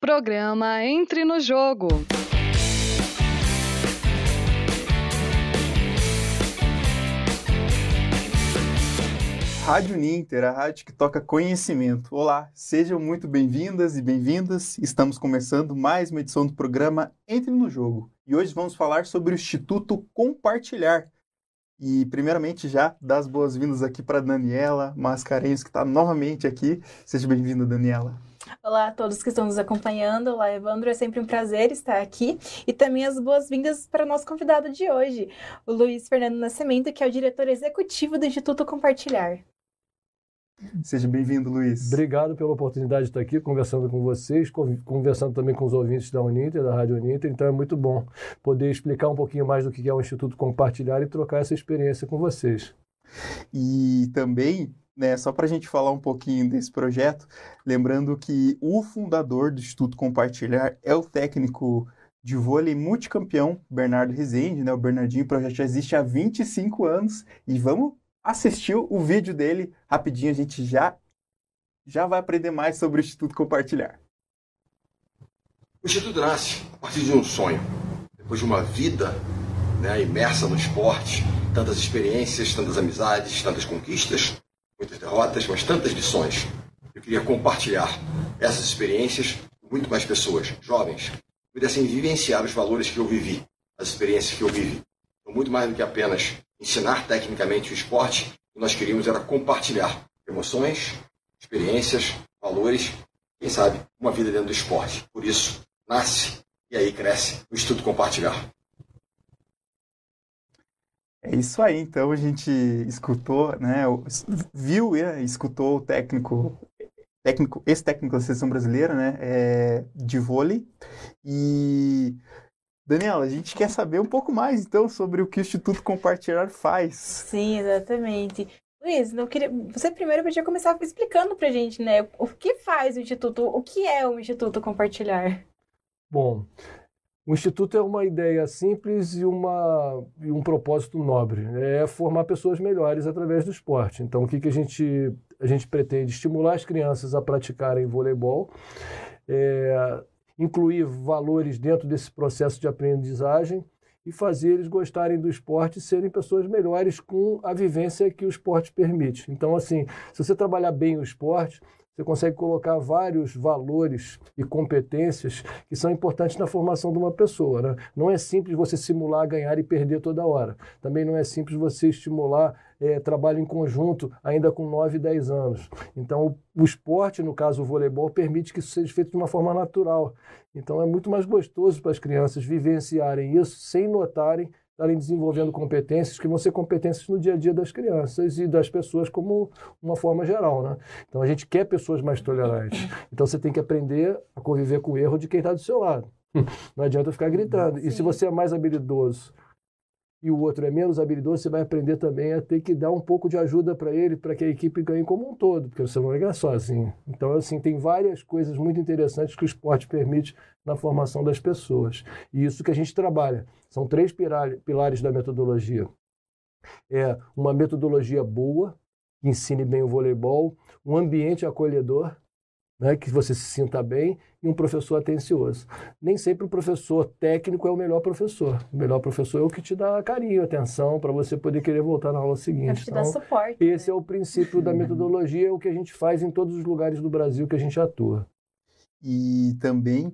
Programa Entre no Jogo. Rádio Ninter, a rádio que toca conhecimento. Olá, sejam muito bem-vindas e bem-vindas. Estamos começando mais uma edição do programa Entre no Jogo. E hoje vamos falar sobre o Instituto Compartilhar. E, primeiramente, já dar as boas-vindas aqui para Daniela Mascarenhos, que está novamente aqui. Seja bem-vinda, Daniela. Olá a todos que estão nos acompanhando. Olá, Evandro. É sempre um prazer estar aqui. E também as boas-vindas para o nosso convidado de hoje, o Luiz Fernando Nascimento, que é o diretor executivo do Instituto Compartilhar. Seja bem-vindo, Luiz. Obrigado pela oportunidade de estar aqui conversando com vocês, conversando também com os ouvintes da Uninter, da Rádio Uninter. Então é muito bom poder explicar um pouquinho mais do que é o Instituto Compartilhar e trocar essa experiência com vocês. E também né, só para a gente falar um pouquinho desse projeto, lembrando que o fundador do Instituto Compartilhar é o técnico de vôlei multicampeão Bernardo Rezende, né? O Bernardinho, o projeto já existe há 25 anos e vamos assistir o vídeo dele rapidinho, a gente já já vai aprender mais sobre o Instituto Compartilhar. O Instituto nasce a partir de um sonho, depois de uma vida né, imersa no esporte, tantas experiências, tantas amizades, tantas conquistas muitas derrotas, mas tantas lições. Eu queria compartilhar essas experiências com muito mais pessoas, jovens, que pudessem vivenciar os valores que eu vivi, as experiências que eu vivi. Então, muito mais do que apenas ensinar tecnicamente o esporte, o que nós queríamos era compartilhar emoções, experiências, valores, quem sabe, uma vida dentro do esporte. Por isso, nasce e aí cresce o Instituto Compartilhar. É isso aí, então a gente escutou, né, viu e né, escutou o técnico, técnico, esse técnico da seleção brasileira, né, é, de vôlei. E Daniela, a gente quer saber um pouco mais então sobre o que o Instituto Compartilhar faz. Sim, exatamente. Luiz, não queria... você primeiro podia começar explicando para a gente, né, o que faz o Instituto, o que é o Instituto Compartilhar? Bom, o Instituto é uma ideia simples e, uma, e um propósito nobre. É formar pessoas melhores através do esporte. Então, o que, que a, gente, a gente pretende? Estimular as crianças a praticarem voleibol, é, incluir valores dentro desse processo de aprendizagem e fazer eles gostarem do esporte e serem pessoas melhores com a vivência que o esporte permite. Então, assim, se você trabalhar bem o esporte, você consegue colocar vários valores e competências que são importantes na formação de uma pessoa. Né? Não é simples você simular ganhar e perder toda hora. Também não é simples você estimular é, trabalho em conjunto ainda com 9, 10 anos. Então, o, o esporte, no caso o voleibol, permite que isso seja feito de uma forma natural. Então, é muito mais gostoso para as crianças vivenciarem isso sem notarem estarem desenvolvendo competências que vão ser competências no dia a dia das crianças e das pessoas como uma forma geral, né? Então a gente quer pessoas mais tolerantes. Então você tem que aprender a conviver com o erro de quem está do seu lado. Não adianta ficar gritando. Sim. E se você é mais habilidoso e o outro é menos habilidoso, você vai aprender também a ter que dar um pouco de ajuda para ele, para que a equipe ganhe como um todo, porque você não vai ganhar sozinho. Então, assim, tem várias coisas muito interessantes que o esporte permite na formação das pessoas. E isso que a gente trabalha. São três pilares da metodologia. É uma metodologia boa, que ensine bem o voleibol, um ambiente acolhedor, né, que você se sinta bem, e um professor atencioso. Nem sempre o professor técnico é o melhor professor. O melhor professor é o que te dá carinho, atenção, para você poder querer voltar na aula seguinte. É que te então, dá suporte. Esse né? é o princípio da metodologia, é o que a gente faz em todos os lugares do Brasil que a gente atua. E também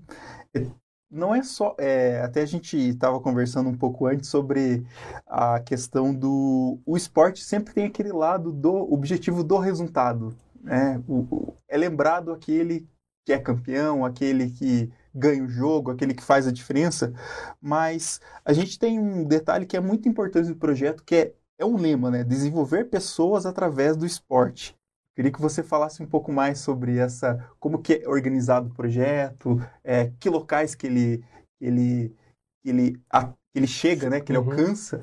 não é só. É, até a gente estava conversando um pouco antes sobre a questão do. O esporte sempre tem aquele lado do objetivo do resultado. Né? O, o, é lembrado aquele que é campeão, aquele que ganha o jogo, aquele que faz a diferença, mas a gente tem um detalhe que é muito importante do projeto, que é, é um lema, né? Desenvolver pessoas através do esporte. Queria que você falasse um pouco mais sobre essa, como que é organizado o projeto, é, que locais que ele, ele, ele, a, ele chega, né? Que ele uhum. alcança.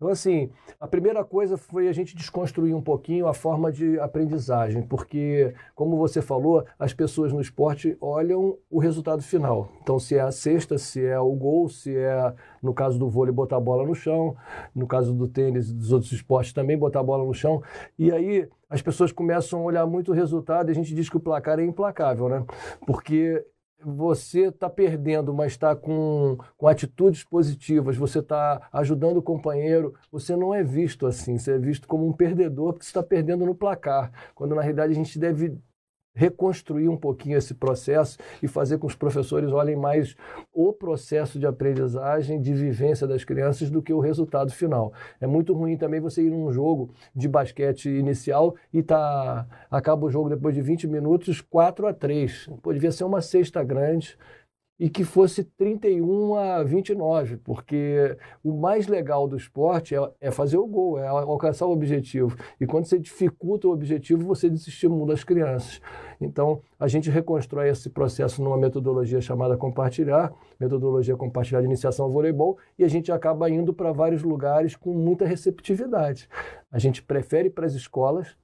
Então, assim, a primeira coisa foi a gente desconstruir um pouquinho a forma de aprendizagem, porque, como você falou, as pessoas no esporte olham o resultado final. Então, se é a cesta, se é o gol, se é, no caso do vôlei, botar a bola no chão, no caso do tênis e dos outros esportes também, botar a bola no chão. E aí as pessoas começam a olhar muito o resultado e a gente diz que o placar é implacável, né? Porque você está perdendo, mas está com, com atitudes positivas, você está ajudando o companheiro, você não é visto assim, você é visto como um perdedor porque você está perdendo no placar, quando na realidade a gente deve reconstruir um pouquinho esse processo e fazer com que os professores olhem mais o processo de aprendizagem, de vivência das crianças do que o resultado final. É muito ruim também você ir num jogo de basquete inicial e tá acaba o jogo depois de 20 minutos 4 a 3. Pô, devia ser uma cesta grande e que fosse 31 a 29, porque o mais legal do esporte é, é, fazer o gol, é alcançar o objetivo. E quando você dificulta o objetivo, você desestimula as crianças. Então, a gente reconstrói esse processo numa metodologia chamada compartilhar, metodologia compartilhar de iniciação ao voleibol, e a gente acaba indo para vários lugares com muita receptividade. A gente prefere para as escolas,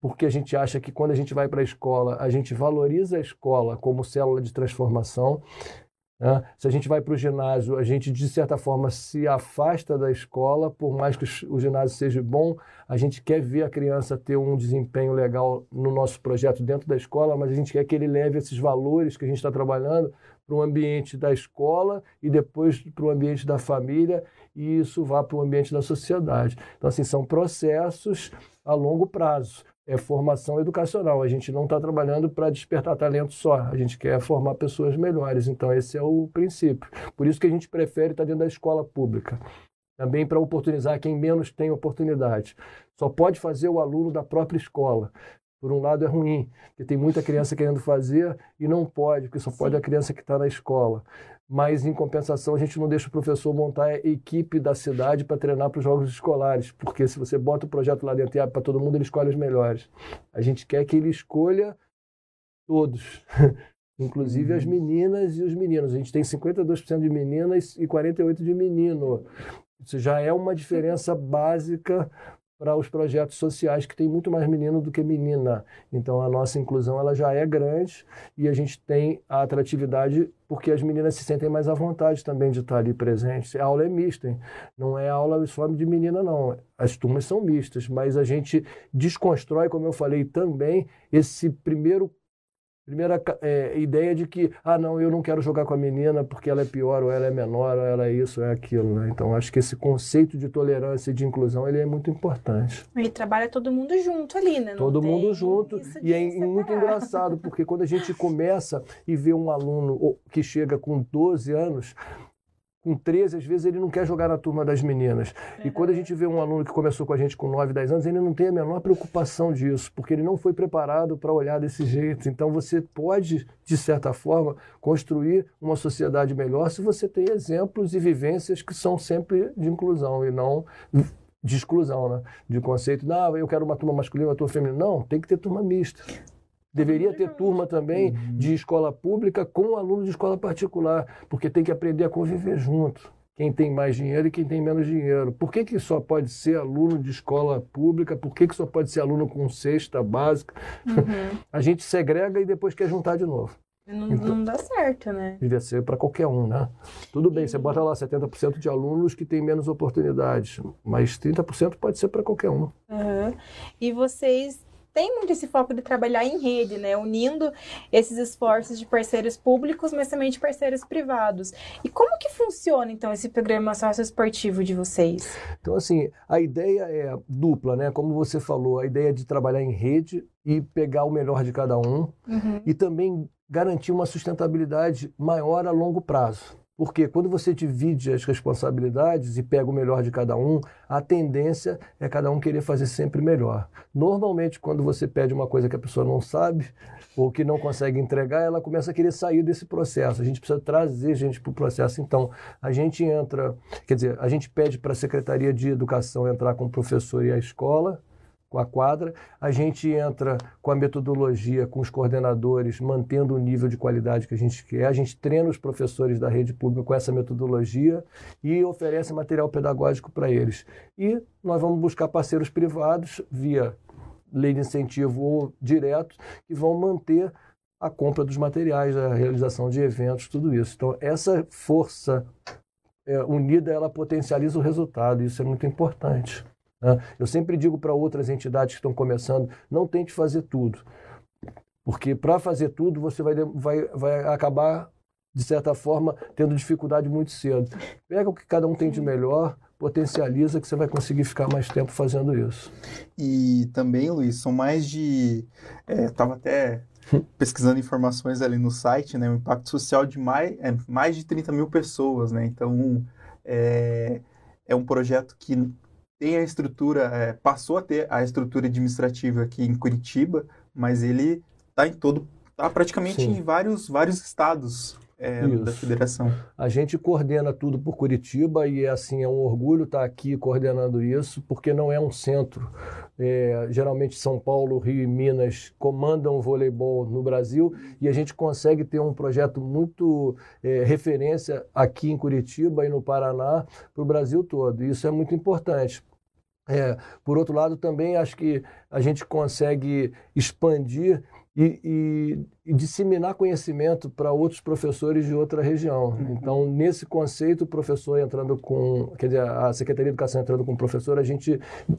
porque a gente acha que quando a gente vai para a escola, a gente valoriza a escola como célula de transformação. Né? Se a gente vai para o ginásio, a gente, de certa forma, se afasta da escola, por mais que o ginásio seja bom, a gente quer ver a criança ter um desempenho legal no nosso projeto dentro da escola, mas a gente quer que ele leve esses valores que a gente está trabalhando para o ambiente da escola e depois para o ambiente da família e isso vá para o ambiente da sociedade. Então, assim, são processos a longo prazo é formação educacional. A gente não está trabalhando para despertar talento só, a gente quer formar pessoas melhores. Então, esse é o princípio. Por isso que a gente prefere estar tá dentro da escola pública. Também para oportunizar quem menos tem oportunidade. Só pode fazer o aluno da própria escola. Por um lado é ruim, porque tem muita criança querendo fazer e não pode, porque só pode a criança que está na escola mas em compensação a gente não deixa o professor montar a equipe da cidade para treinar para os jogos escolares, porque se você bota o projeto lá dentro e abre para todo mundo, ele escolhe os melhores. A gente quer que ele escolha todos, inclusive as uhum. meninas e os meninos. A gente tem 52% de meninas e 48% de menino. Isso já é uma diferença básica para os projetos sociais que tem muito mais menino do que menina. Então a nossa inclusão ela já é grande e a gente tem a atratividade porque as meninas se sentem mais à vontade também de estar ali presentes. A aula é mista, hein? não é aula só de menina não. As turmas são mistas, mas a gente desconstrói, como eu falei também, esse primeiro Primeira é, ideia de que, ah, não, eu não quero jogar com a menina porque ela é pior, ou ela é menor, ou ela é isso, ou é aquilo. Né? Então, acho que esse conceito de tolerância e de inclusão ele é muito importante. E trabalha todo mundo junto ali, né? Não todo mundo junto. E é separar. muito engraçado, porque quando a gente começa e vê um aluno que chega com 12 anos, com 13, às vezes ele não quer jogar na turma das meninas. E quando a gente vê um aluno que começou com a gente com 9, 10 anos, ele não tem a menor preocupação disso, porque ele não foi preparado para olhar desse jeito. Então você pode, de certa forma, construir uma sociedade melhor se você tem exemplos e vivências que são sempre de inclusão e não de exclusão, né? De conceito, não, eu quero uma turma masculina, uma turma feminina. Não, tem que ter turma mista. Deveria ter turma também uhum. de escola pública com aluno de escola particular, porque tem que aprender a conviver junto. Quem tem mais dinheiro e quem tem menos dinheiro. Por que, que só pode ser aluno de escola pública? Por que, que só pode ser aluno com cesta básica? Uhum. a gente segrega e depois quer juntar de novo. Não, então, não dá certo, né? Devia ser para qualquer um, né? Tudo bem, você bota lá 70% de alunos que têm menos oportunidades, mas 30% pode ser para qualquer um. Uhum. E vocês tem muito esse foco de trabalhar em rede, né? Unindo esses esforços de parceiros públicos, mas também de parceiros privados. E como que funciona, então, esse programa socioesportivo de vocês? Então, assim, a ideia é dupla, né? Como você falou, a ideia é de trabalhar em rede e pegar o melhor de cada um uhum. e também garantir uma sustentabilidade maior a longo prazo. Porque quando você divide as responsabilidades e pega o melhor de cada um, a tendência é cada um querer fazer sempre melhor. Normalmente, quando você pede uma coisa que a pessoa não sabe ou que não consegue entregar, ela começa a querer sair desse processo. A gente precisa trazer gente para o processo. Então, a gente entra, quer dizer, a gente pede para a Secretaria de Educação entrar com o professor e a escola, com a quadra, a gente entra com a metodologia, com os coordenadores, mantendo o nível de qualidade que a gente quer, a gente treina os professores da rede pública com essa metodologia e oferece material pedagógico para eles. E nós vamos buscar parceiros privados via lei de incentivo ou direto que vão manter a compra dos materiais, a realização de eventos, tudo isso. Então, essa força é, unida, ela potencializa o resultado, isso é muito importante. Né? Eu sempre digo para outras entidades que estão começando: não tente fazer tudo. Porque para fazer tudo, você vai, vai, vai acabar, de certa forma, tendo dificuldade muito cedo. Pega o que cada um tem de melhor, potencializa que você vai conseguir ficar mais tempo fazendo isso. E também, Luiz, são mais de. Estava é, até pesquisando informações ali no site, né? O impacto social de mais, é, mais de 30 mil pessoas, né? Então, é, é um projeto que tem a estrutura, é, passou a ter a estrutura administrativa aqui em Curitiba, mas ele está em todo, está praticamente Sim. em vários, vários estados é, da federação. A gente coordena tudo por Curitiba e assim é um orgulho estar aqui coordenando isso, porque não é um centro. É, geralmente São Paulo, Rio e Minas comandam o voleibol no Brasil e a gente consegue ter um projeto muito é, referência aqui em Curitiba e no Paraná para o Brasil todo. E isso é muito importante. É, por outro lado, também acho que a gente consegue expandir e, e, e disseminar conhecimento para outros professores de outra região. Uhum. Então, nesse conceito, o professor entrando com, quer dizer, a Secretaria de Educação entrando com o professor, a gente,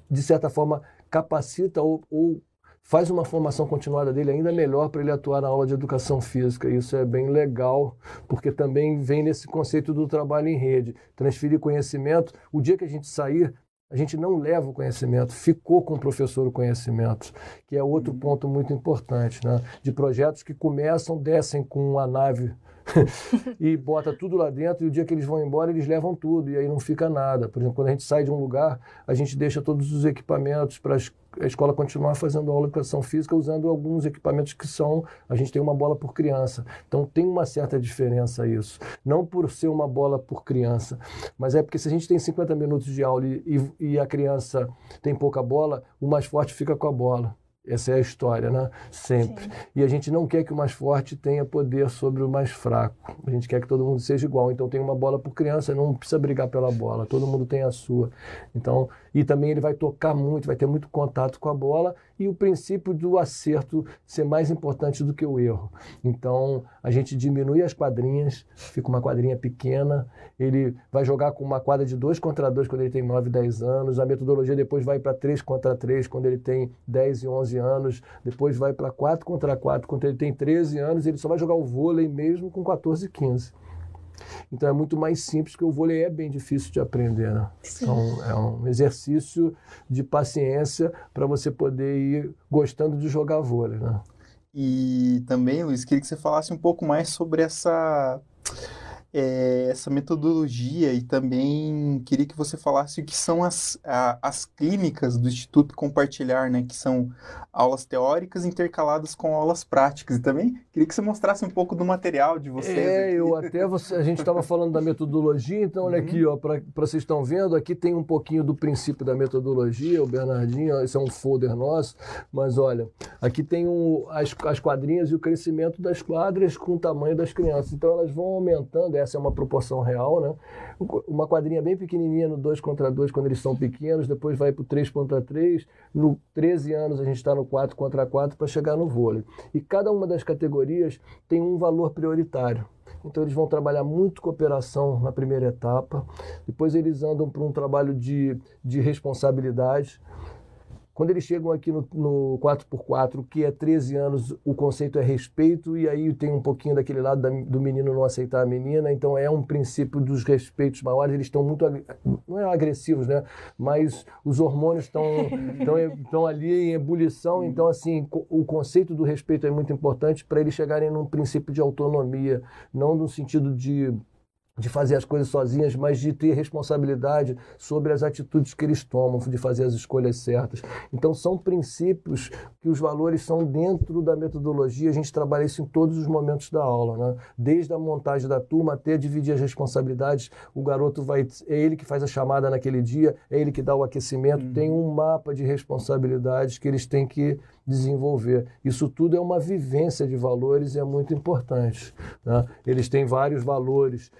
de certa forma, capacita ou, ou faz uma formação continuada dele ainda melhor para ele atuar na aula de educação física. Isso é bem legal, porque também vem nesse conceito do trabalho em rede, transferir conhecimento. O dia que a gente sair, a gente não leva o conhecimento, ficou com o professor o conhecimento, que é outro uhum. ponto muito importante, né? De projetos que começam, descem com a nave e bota tudo lá dentro e o dia que eles vão embora eles levam tudo e aí não fica nada. Por exemplo, quando a gente sai de um lugar, a gente deixa todos os equipamentos para a escola continuar fazendo aula de educação física usando alguns equipamentos que são, a gente tem uma bola por criança. Então tem uma certa diferença isso. Não por ser uma bola por criança, mas é porque se a gente tem 50 minutos de aula e, e a criança tem pouca bola, o mais forte fica com a bola. Essa é a história, né? Sempre. Sim. E a gente não quer que o mais forte tenha poder sobre o mais fraco. A gente quer que todo mundo seja igual. Então tem uma bola por criança, não precisa brigar pela bola. Todo mundo tem a sua. Então, e também ele vai tocar muito, vai ter muito contato com a bola e o princípio do acerto ser mais importante do que o erro. Então, a gente diminui as quadrinhas, fica uma quadrinha pequena, ele vai jogar com uma quadra de 2 contra 2 quando ele tem 9, 10 anos, a metodologia depois vai para 3 contra 3 quando ele tem 10 e 11 anos, depois vai para 4 contra 4 quando ele tem 13 anos, ele só vai jogar o vôlei mesmo com 14 e 15. Então é muito mais simples, porque o vôlei é bem difícil de aprender. Né? Então é um exercício de paciência para você poder ir gostando de jogar vôlei. Né? E também, Luiz, queria que você falasse um pouco mais sobre essa é, essa metodologia e também queria que você falasse o que são as, a, as clínicas do Instituto Compartilhar, né, que são aulas teóricas intercaladas com aulas práticas. E também queria que você mostrasse um pouco do material de vocês. É, aqui. eu até você, a gente estava falando da metodologia, então olha uhum. aqui, ó, para vocês estão vendo, aqui tem um pouquinho do princípio da metodologia, o Bernardinho, ó, esse é um folder nosso, mas olha, aqui tem um, as, as quadrinhas e o crescimento das quadras com o tamanho das crianças. Então elas vão aumentando essa é uma proporção real, né? Uma quadrinha bem pequenininha no 2 contra 2 quando eles são pequenos, depois vai para o 3 contra 3, no 13 anos a gente está no 4 contra 4 para chegar no vôlei. E cada uma das categorias tem um valor prioritário. Então eles vão trabalhar muito cooperação na primeira etapa, depois eles andam para um trabalho de, de responsabilidade, quando eles chegam aqui no, no 4x4, que é 13 anos, o conceito é respeito, e aí tem um pouquinho daquele lado da, do menino não aceitar a menina, então é um princípio dos respeitos maiores, eles estão muito, não é agressivos, né? Mas os hormônios estão, estão, estão ali em ebulição, então assim, o conceito do respeito é muito importante para eles chegarem num princípio de autonomia, não no sentido de de fazer as coisas sozinhas, mas de ter responsabilidade sobre as atitudes que eles tomam, de fazer as escolhas certas. Então, são princípios que os valores são dentro da metodologia, a gente trabalha isso em todos os momentos da aula, né? desde a montagem da turma até dividir as responsabilidades. O garoto vai, é ele que faz a chamada naquele dia, é ele que dá o aquecimento, uhum. tem um mapa de responsabilidades que eles têm que desenvolver. Isso tudo é uma vivência de valores e é muito importante. Né? Eles têm vários valores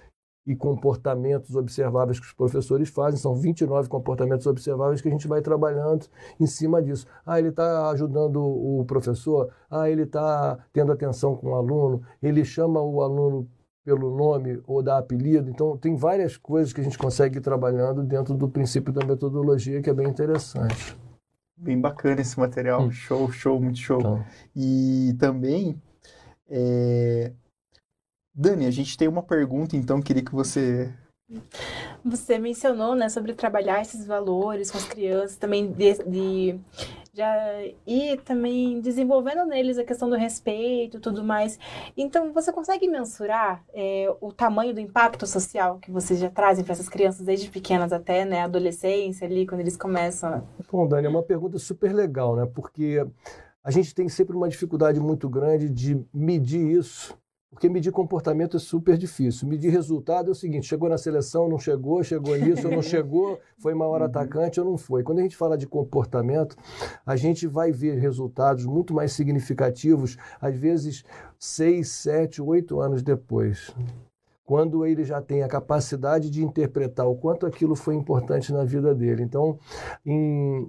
e comportamentos observáveis que os professores fazem. São 29 comportamentos observáveis que a gente vai trabalhando em cima disso. Ah, ele está ajudando o professor, ah, ele está tendo atenção com o aluno, ele chama o aluno pelo nome ou dá apelido. Então, tem várias coisas que a gente consegue ir trabalhando dentro do princípio da metodologia que é bem interessante. Bem bacana esse material. Hum. Show, show, muito show. Então, E também, é, Dani, a gente tem uma pergunta, então queria que você. Você mencionou, né, sobre trabalhar esses valores com as crianças, também de, de já ir também desenvolvendo neles a questão do respeito e tudo mais. Então, você consegue mensurar é, o tamanho do impacto social que vocês já trazem para essas crianças desde pequenas até, né, adolescência ali, quando eles começam. Bom, Dani, é uma pergunta super legal, né? Porque a gente tem sempre uma dificuldade muito grande de medir isso, porque medir comportamento é super difícil. Medir resultado é o seguinte: chegou na seleção, não chegou, chegou nisso, não chegou, foi maior atacante ou não foi. Quando a gente fala de comportamento, a gente vai ver resultados muito mais significativos, às vezes seis, sete, oito anos depois quando ele já tem a capacidade de interpretar o quanto aquilo foi importante na vida dele. Então, em,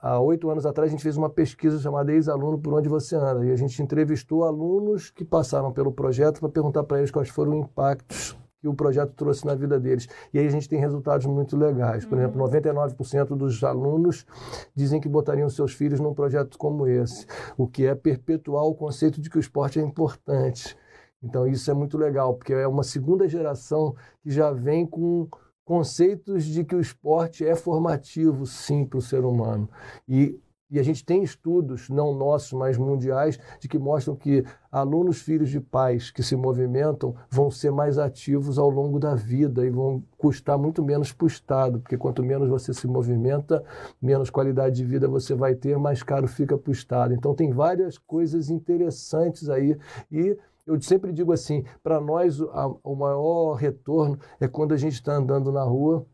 há oito anos atrás, a gente fez uma pesquisa chamada Ex-Aluno Por Onde Você Anda, e a gente entrevistou alunos que passaram pelo projeto para perguntar para eles quais foram os impactos que o projeto trouxe na vida deles. E aí a gente tem resultados muito legais. Por exemplo, 99% dos alunos dizem que botariam seus filhos num projeto como esse, o que é perpetuar o conceito de que o esporte é importante. Então isso é muito legal, porque é uma segunda geração que já vem com conceitos de que o esporte é formativo, sim, para o ser humano. E, e a gente tem estudos, não nossos, mas mundiais, de que mostram que alunos filhos de pais que se movimentam vão ser mais ativos ao longo da vida e vão custar muito menos para o Estado, porque quanto menos você se movimenta, menos qualidade de vida você vai ter, mais caro fica para o Estado. Então tem várias coisas interessantes aí e eu sempre digo assim, para nós a, o maior retorno é quando a gente está andando na rua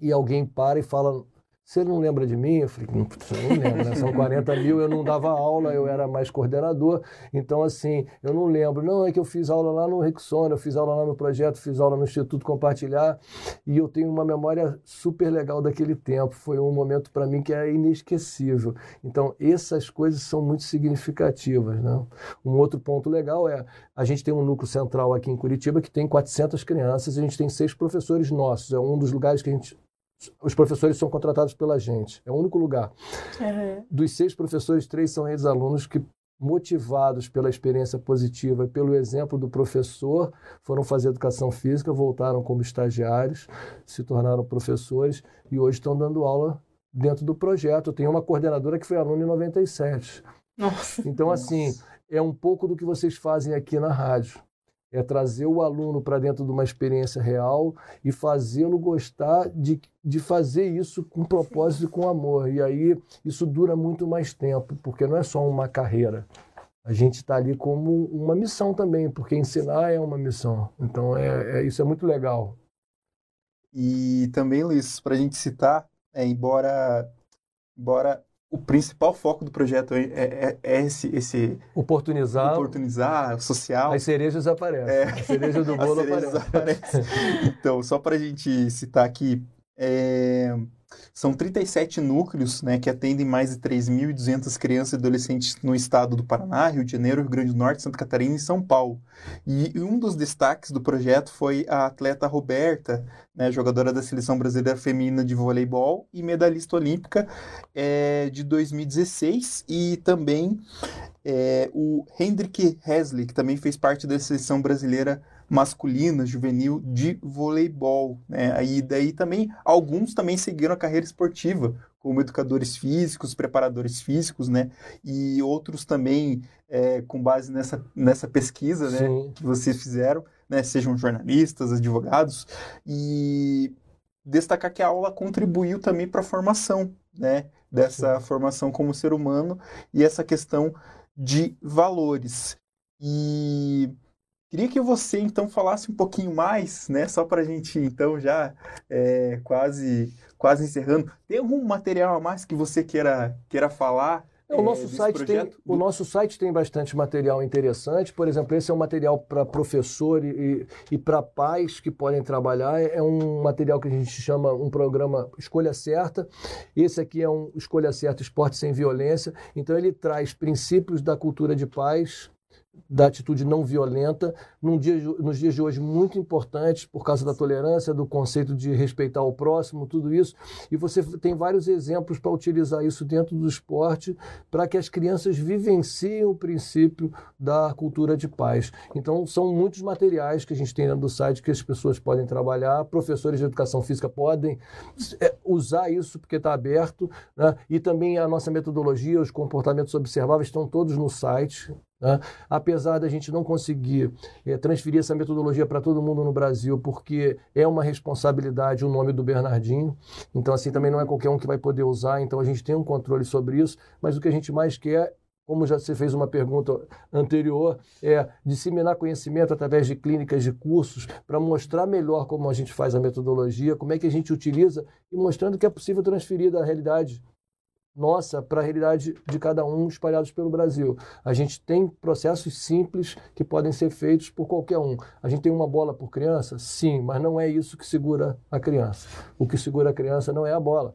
e alguém para e fala, você não lembra de mim? Eu falei, não, não lembro, né? São 40 mil, eu não dava aula, eu era mais coordenador, então assim, eu não lembro. Não, é que eu fiz aula lá no Rexona, eu fiz aula lá no projeto, fiz aula no Instituto Compartilhar, e eu tenho uma memória super legal daquele tempo. Foi um momento para mim que é inesquecível. Então, essas coisas são muito significativas, né? Um outro ponto legal é, a gente tem um núcleo central aqui em Curitiba que tem 400 crianças, a gente tem seis professores nossos, é um dos lugares que a gente os professores são contratados pela gente. É o único lugar. Uhum. Dos seis professores, três são ex-alunos que, motivados pela experiência positiva e pelo exemplo do professor, foram fazer educação física, voltaram como estagiários, se tornaram professores e hoje estão dando aula dentro do projeto. Eu tenho uma coordenadora que foi aluna em 97. Nossa. Então, assim, é um pouco do que vocês fazem aqui na rádio é trazer o aluno para dentro de uma experiência real e fazê-lo gostar de, de fazer isso com propósito e com amor. E aí isso dura muito mais tempo, porque não é só uma carreira. A gente está ali como uma missão também, porque ensinar é uma missão. Então é, é isso é muito legal. E também, Luiz, para a gente citar, é, embora, embora o principal foco do projeto é, é, é esse, esse Oportunizar. oportunizar social. As cerejas aparecem. É. A cereja do bolo aparece. Então, só para a gente citar aqui, é, são 37 núcleos né, que atendem mais de 3.200 crianças e adolescentes no estado do Paraná, Rio de Janeiro, Rio Grande do Norte, Santa Catarina e São Paulo. E um dos destaques do projeto foi a atleta Roberta, né, jogadora da Seleção Brasileira Feminina de Voleibol e medalhista olímpica é, de 2016, e também é, o Hendrik Hesley, que também fez parte da Seleção Brasileira masculina, juvenil de voleibol, né? Aí daí também alguns também seguiram a carreira esportiva, como educadores físicos, preparadores físicos, né? E outros também é, com base nessa, nessa pesquisa, né? Sim. Que vocês fizeram, né? Sejam jornalistas, advogados e destacar que a aula contribuiu também para a formação, né? Dessa formação como ser humano e essa questão de valores. E Queria que você então falasse um pouquinho mais, né? Só para a gente então já é, quase quase encerrando. Tem algum material a mais que você queira queira falar? O nosso, desse site tem, projeto? o nosso site tem bastante material interessante. Por exemplo, esse é um material para professor e, e para pais que podem trabalhar. É um material que a gente chama um programa Escolha Certa. Esse aqui é um Escolha Certa Esporte Sem Violência. Então, ele traz princípios da cultura de paz da atitude não violenta, dia, nos dias de hoje muito importantes por causa da tolerância, do conceito de respeitar o próximo, tudo isso. E você tem vários exemplos para utilizar isso dentro do esporte para que as crianças vivenciem o princípio da cultura de paz. Então, são muitos materiais que a gente tem dentro do site que as pessoas podem trabalhar, professores de educação física podem é, usar isso porque está aberto, né? e também a nossa metodologia, os comportamentos observáveis estão todos no site. Né? Apesar da gente não conseguir é, transferir essa metodologia para todo mundo no Brasil, porque é uma responsabilidade o nome do Bernardinho, então assim também não é qualquer um que vai poder usar, então a gente tem um controle sobre isso, mas o que a gente mais quer como já você fez uma pergunta anterior, é disseminar conhecimento através de clínicas, de cursos, para mostrar melhor como a gente faz a metodologia, como é que a gente utiliza e mostrando que é possível transferir da realidade nossa para a realidade de cada um espalhados pelo Brasil. A gente tem processos simples que podem ser feitos por qualquer um. A gente tem uma bola por criança? Sim, mas não é isso que segura a criança. O que segura a criança não é a bola,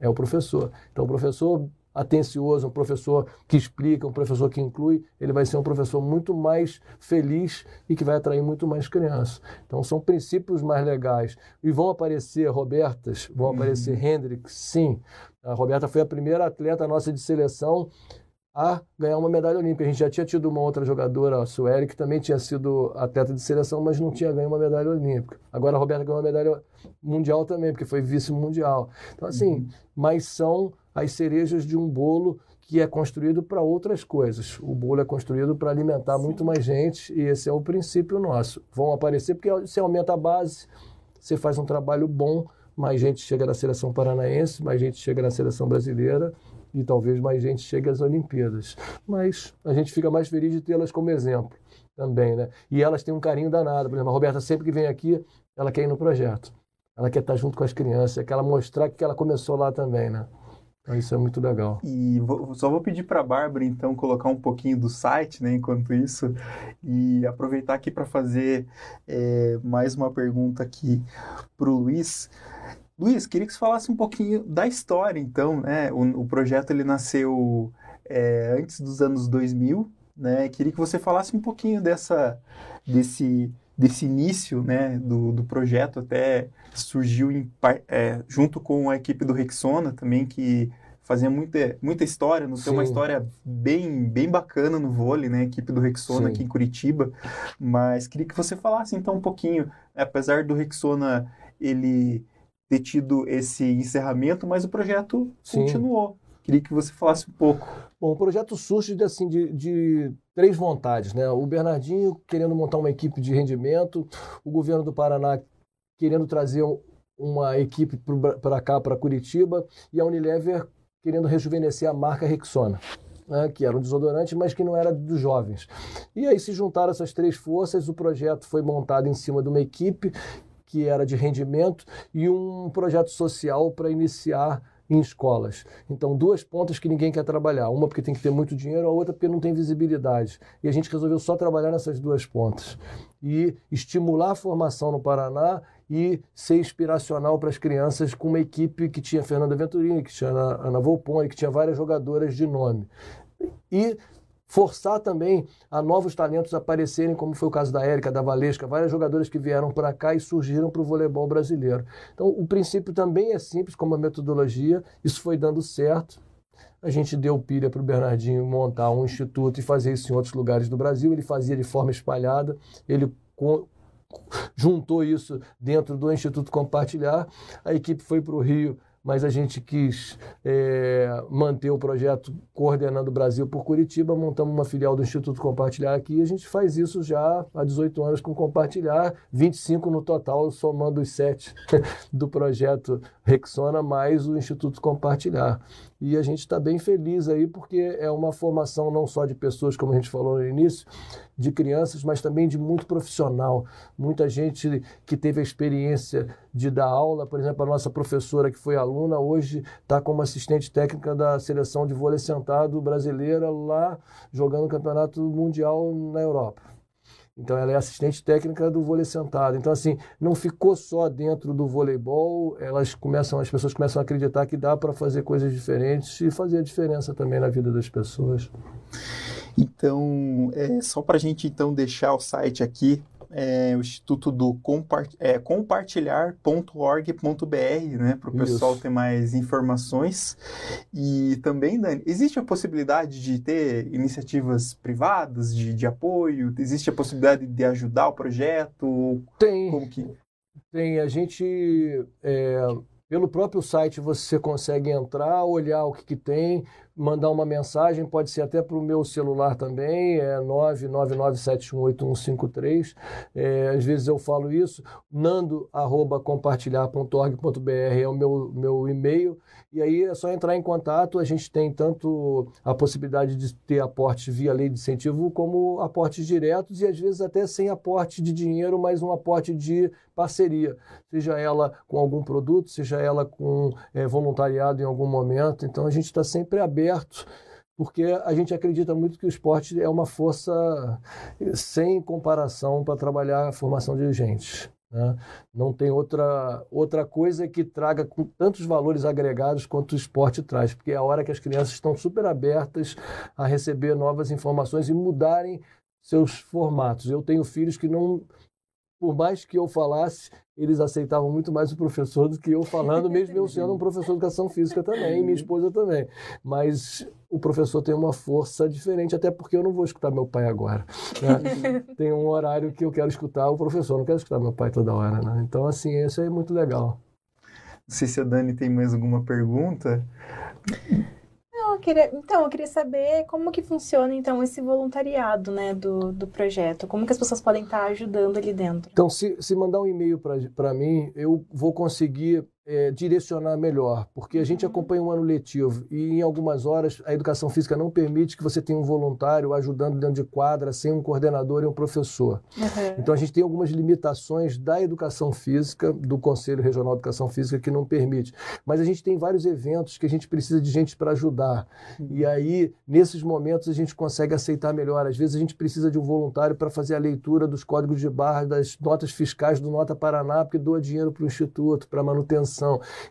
é o professor. Então, o professor atencioso, um professor que explica, um professor que inclui, ele vai ser um professor muito mais feliz e que vai atrair muito mais crianças. Então são princípios mais legais. E vão aparecer Robertas, vão aparecer uhum. Hendrix, sim. A Roberta foi a primeira atleta nossa de seleção a ganhar uma medalha olímpica. A gente já tinha tido uma outra jogadora, a Sueli, que também tinha sido atleta de seleção, mas não tinha ganho uma medalha olímpica. Agora a Roberta ganhou uma medalha mundial também, porque foi vice-mundial. Então, assim, uhum. mas são as cerejas de um bolo que é construído para outras coisas. O bolo é construído para alimentar Sim. muito mais gente e esse é o princípio nosso. Vão aparecer porque você aumenta a base, você faz um trabalho bom, mais gente chega na seleção paranaense, mais gente chega na seleção brasileira e talvez mais gente chegue às Olimpíadas. Mas a gente fica mais feliz de tê-las como exemplo também, né? E elas têm um carinho danado. Por exemplo, a Roberta sempre que vem aqui, ela quer ir no projeto. Ela quer estar junto com as crianças, quer ela mostrar que ela começou lá também, né? Então, isso é muito legal. E vou, só vou pedir para a Bárbara, então, colocar um pouquinho do site, né, enquanto isso, e aproveitar aqui para fazer é, mais uma pergunta aqui para o Luiz. Luiz, queria que você falasse um pouquinho da história, então, né? O, o projeto ele nasceu é, antes dos anos 2000, né? Queria que você falasse um pouquinho dessa, desse, desse início, né, do, do projeto até surgiu em, é, junto com a equipe do Rexona também, que fazia muita, muita história, não tem uma história bem, bem bacana no vôlei, né? A equipe do Rexona Sim. aqui em Curitiba. Mas queria que você falasse então um pouquinho, apesar do Rexona ele ter tido esse encerramento, mas o projeto Sim. continuou. Queria que você falasse um pouco. Bom, o projeto surge de, assim, de, de, três vontades. Né? O Bernardinho querendo montar uma equipe de rendimento, o governo do Paraná querendo trazer uma equipe para cá, para Curitiba, e a Unilever querendo rejuvenescer a marca Rexona. Né, que era um desodorante, mas que não era dos jovens. E aí se juntaram essas três forças, o projeto foi montado em cima de uma equipe que era de rendimento e um projeto social para iniciar em escolas. Então, duas pontas que ninguém quer trabalhar. Uma porque tem que ter muito dinheiro, a outra porque não tem visibilidade. E a gente resolveu só trabalhar nessas duas pontas. E estimular a formação no Paraná e ser inspiracional para as crianças com uma equipe que tinha Fernanda Venturini, que tinha Ana Volpone, que tinha várias jogadoras de nome. E forçar também a novos talentos aparecerem, como foi o caso da Érica, da Valesca, várias jogadoras que vieram para cá e surgiram para o voleibol brasileiro. Então, o princípio também é simples, como a metodologia, isso foi dando certo. A gente deu pilha para o Bernardinho montar um instituto e fazer isso em outros lugares do Brasil. Ele fazia de forma espalhada, ele juntou isso dentro do Instituto Compartilhar. A equipe foi para o Rio mas a gente quis é, manter o projeto coordenando o Brasil por Curitiba, montamos uma filial do Instituto Compartilhar aqui, e a gente faz isso já há 18 anos com Compartilhar, 25 no total, somando os sete do projeto Rexona, mais o Instituto Compartilhar. E a gente está bem feliz aí, porque é uma formação não só de pessoas, como a gente falou no início, de crianças, mas também de muito profissional. Muita gente que teve a experiência de dar aula, por exemplo, a nossa professora que foi aluna, hoje está como assistente técnica da seleção de vôlei sentado brasileira lá jogando campeonato mundial na Europa. Então ela é assistente técnica do vôlei sentado. Então assim, não ficou só dentro do voleibol, elas começam, as pessoas começam a acreditar que dá para fazer coisas diferentes e fazer a diferença também na vida das pessoas. Então, é, só para a gente então deixar o site aqui, é, o Instituto do compart é, compartilhar.org.br, né, para o pessoal ter mais informações. E também, Dani, existe a possibilidade de ter iniciativas privadas de, de apoio? Existe a possibilidade de ajudar o projeto? Tem. Como que... Tem. A gente. É, pelo próprio site você consegue entrar, olhar o que, que tem, mandar uma mensagem, pode ser até para o meu celular também, é 999718153. É, às vezes eu falo isso, nando.compartilhar.org.br é o meu, meu e-mail, e aí é só entrar em contato. A gente tem tanto a possibilidade de ter aportes via lei de incentivo, como aportes diretos, e às vezes até sem aporte de dinheiro, mas um aporte de parceria, seja ela com algum produto, seja ela com é, voluntariado em algum momento. Então a gente está sempre aberto aberto, porque a gente acredita muito que o esporte é uma força sem comparação para trabalhar a formação de gente. Né? Não tem outra, outra coisa que traga com tantos valores agregados quanto o esporte traz, porque é a hora que as crianças estão super abertas a receber novas informações e mudarem seus formatos. Eu tenho filhos que não por mais que eu falasse, eles aceitavam muito mais o professor do que eu falando, mesmo eu sendo um professor de educação física também, e minha esposa também. Mas o professor tem uma força diferente, até porque eu não vou escutar meu pai agora. Né? tem um horário que eu quero escutar o professor, não quero escutar meu pai toda hora. Né? Então, assim, isso é muito legal. Não sei se a Dani tem mais alguma pergunta eu queria, então, eu queria saber como que funciona, então, esse voluntariado, né, do, do projeto. Como que as pessoas podem estar ajudando ali dentro? Então, se, se mandar um e-mail para mim, eu vou conseguir é, direcionar melhor, porque a gente uhum. acompanha um ano letivo e em algumas horas a educação física não permite que você tenha um voluntário ajudando dentro de quadra sem um coordenador e um professor. Uhum. Então a gente tem algumas limitações da educação física, do Conselho Regional de Educação Física que não permite. Mas a gente tem vários eventos que a gente precisa de gente para ajudar. Uhum. E aí, nesses momentos, a gente consegue aceitar melhor. Às vezes a gente precisa de um voluntário para fazer a leitura dos códigos de barra, das notas fiscais do Nota Paraná, porque doa dinheiro para o Instituto, para manutenção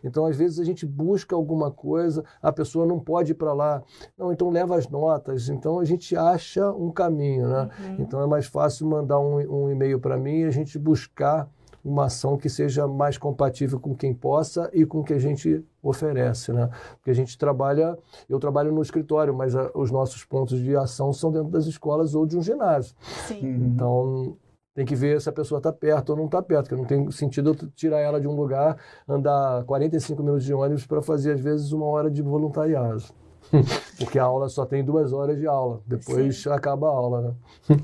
então, às vezes, a gente busca alguma coisa, a pessoa não pode ir para lá. Não, então leva as notas. Então, a gente acha um caminho, né? Uhum. Então, é mais fácil mandar um, um e-mail para mim e a gente buscar uma ação que seja mais compatível com quem possa e com o que a gente oferece, né? Porque a gente trabalha, eu trabalho no escritório, mas a, os nossos pontos de ação são dentro das escolas ou de um ginásio. Sim. Então, tem que ver se a pessoa está perto ou não está perto, porque não tem sentido eu tirar ela de um lugar, andar 45 minutos de ônibus para fazer, às vezes, uma hora de voluntariado. porque a aula só tem duas horas de aula, depois Sim. acaba a aula, né?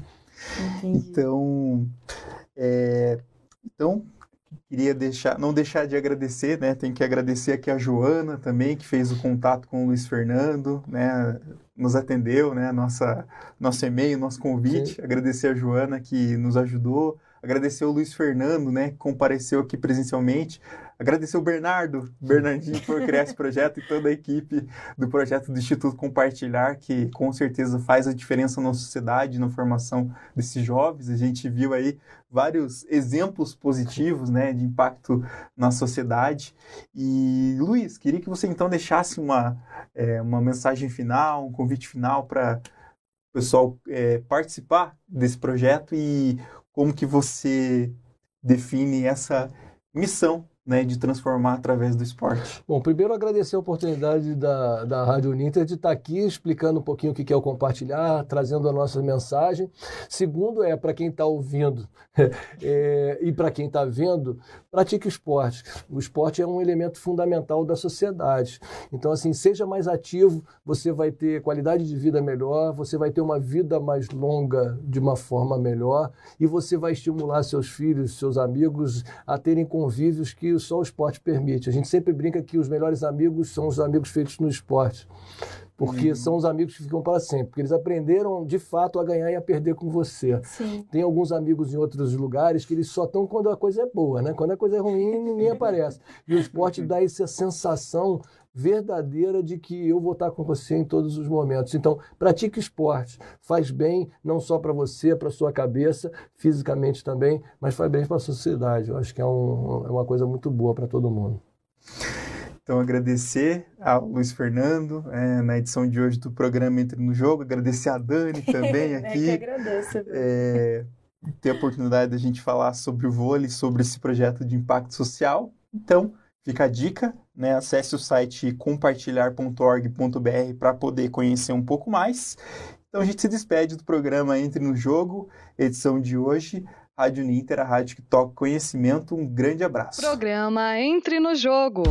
então, é, então, queria deixar, não deixar de agradecer, né? Tem que agradecer aqui a Joana também, que fez o contato com o Luiz Fernando, né? Nos atendeu, né? Nossa, nosso e-mail, nosso convite. Sim. Agradecer a Joana que nos ajudou. Agradecer o Luiz Fernando, né? Que compareceu aqui presencialmente. Agradecer o Bernardo, Bernardinho, por criar esse projeto e toda a equipe do projeto do Instituto Compartilhar, que com certeza faz a diferença na sociedade, na formação desses jovens. A gente viu aí vários exemplos positivos, né, de impacto na sociedade. E, Luiz, queria que você então deixasse uma, é, uma mensagem final, um convite final para o pessoal é, participar desse projeto e como que você define essa missão né, de transformar através do esporte. Bom, primeiro agradecer a oportunidade da, da Rádio Uninter de estar aqui explicando um pouquinho o que é o compartilhar, trazendo a nossa mensagem. Segundo é, para quem está ouvindo é, e para quem está vendo, pratique esporte. O esporte é um elemento fundamental da sociedade. Então, assim, seja mais ativo, você vai ter qualidade de vida melhor, você vai ter uma vida mais longa de uma forma melhor e você vai estimular seus filhos, seus amigos a terem convívios que só o esporte permite. A gente sempre brinca que os melhores amigos são os amigos feitos no esporte. Porque uhum. são os amigos que ficam para sempre. Porque eles aprenderam, de fato, a ganhar e a perder com você. Sim. Tem alguns amigos em outros lugares que eles só estão quando a coisa é boa, né? Quando a coisa é ruim, ninguém aparece. E o esporte dá essa sensação verdadeira de que eu vou estar com você em todos os momentos. Então, pratique esporte. Faz bem não só para você, para sua cabeça, fisicamente também, mas faz bem para a sociedade. Eu acho que é, um, é uma coisa muito boa para todo mundo. Então, agradecer ao Luiz Fernando é, na edição de hoje do programa Entre no Jogo, agradecer a Dani também aqui. é que agradeço. É, ter a oportunidade da gente falar sobre o vôlei, sobre esse projeto de impacto social. Então, fica a dica, né? Acesse o site compartilhar.org.br para poder conhecer um pouco mais. Então a gente se despede do programa Entre no Jogo, edição de hoje. Rádio Ninter, a rádio que toca conhecimento. Um grande abraço. Programa Entre no Jogo.